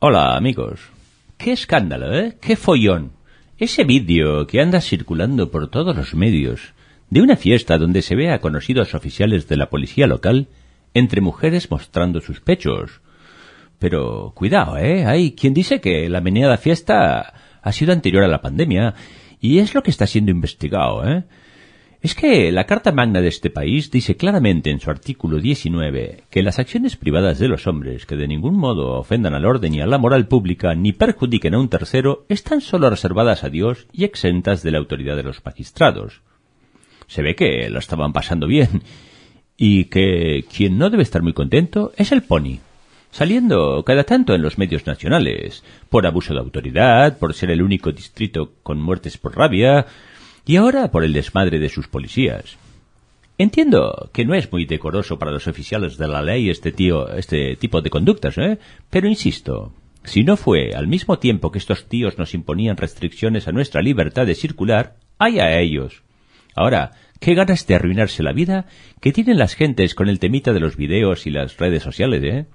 Hola, amigos. Qué escándalo, ¿eh? Qué follón. Ese vídeo que anda circulando por todos los medios de una fiesta donde se ve a conocidos oficiales de la policía local entre mujeres mostrando sus pechos. Pero cuidado, ¿eh? Hay quien dice que la meneada fiesta ha sido anterior a la pandemia y es lo que está siendo investigado, ¿eh? Es que la Carta Magna de este país dice claramente en su artículo 19 que las acciones privadas de los hombres que de ningún modo ofendan al orden y a la moral pública ni perjudiquen a un tercero están solo reservadas a Dios y exentas de la autoridad de los magistrados. Se ve que lo estaban pasando bien y que quien no debe estar muy contento es el pony, saliendo cada tanto en los medios nacionales, por abuso de autoridad, por ser el único distrito con muertes por rabia, y ahora por el desmadre de sus policías. Entiendo que no es muy decoroso para los oficiales de la ley este tío, este tipo de conductas, ¿eh? Pero insisto, si no fue al mismo tiempo que estos tíos nos imponían restricciones a nuestra libertad de circular, hay a ellos. Ahora, qué ganas de arruinarse la vida que tienen las gentes con el temita de los videos y las redes sociales, ¿eh?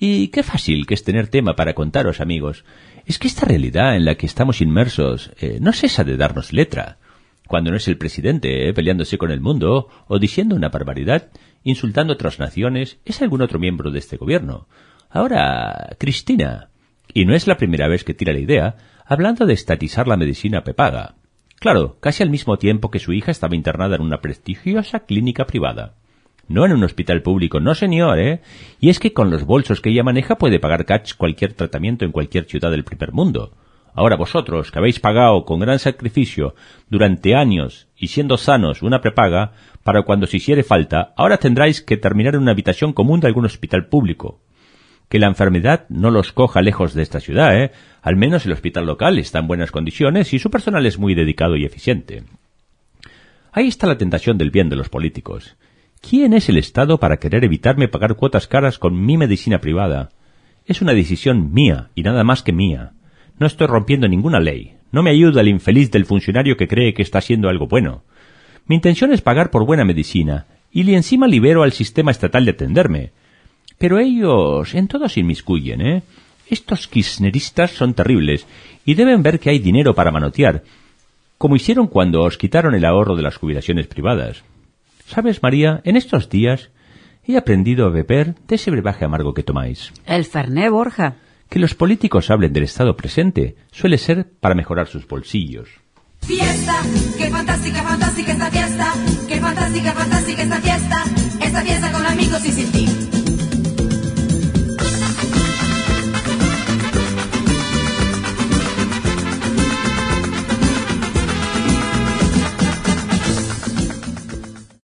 Y qué fácil que es tener tema para contaros, amigos. Es que esta realidad en la que estamos inmersos eh, no cesa de darnos letra. Cuando no es el presidente eh, peleándose con el mundo o diciendo una barbaridad, insultando a otras naciones, es algún otro miembro de este gobierno. Ahora, Cristina. Y no es la primera vez que tira la idea, hablando de estatizar la medicina prepaga. Claro, casi al mismo tiempo que su hija estaba internada en una prestigiosa clínica privada. No en un hospital público, no señor, ¿eh? Y es que con los bolsos que ella maneja puede pagar catch cualquier tratamiento en cualquier ciudad del primer mundo. Ahora vosotros, que habéis pagado con gran sacrificio durante años y siendo sanos una prepaga, para cuando se hiciere falta, ahora tendráis que terminar en una habitación común de algún hospital público. Que la enfermedad no los coja lejos de esta ciudad, ¿eh? Al menos el hospital local está en buenas condiciones y su personal es muy dedicado y eficiente. Ahí está la tentación del bien de los políticos. ¿Quién es el Estado para querer evitarme pagar cuotas caras con mi medicina privada? Es una decisión mía y nada más que mía. No estoy rompiendo ninguna ley. No me ayuda el infeliz del funcionario que cree que está haciendo algo bueno. Mi intención es pagar por buena medicina y encima libero al sistema estatal de atenderme. Pero ellos en todo se inmiscuyen, ¿eh? Estos kirchneristas son terribles y deben ver que hay dinero para manotear, como hicieron cuando os quitaron el ahorro de las jubilaciones privadas. Sabes, María, en estos días he aprendido a beber de ese brebaje amargo que tomáis. El Ferné Borja. Que los políticos hablen del estado presente suele ser para mejorar sus bolsillos. Fiesta, qué fantástica, fantástica esta fiesta, qué fantástica, fantástica esta fiesta, esta fiesta con amigos y sin ti.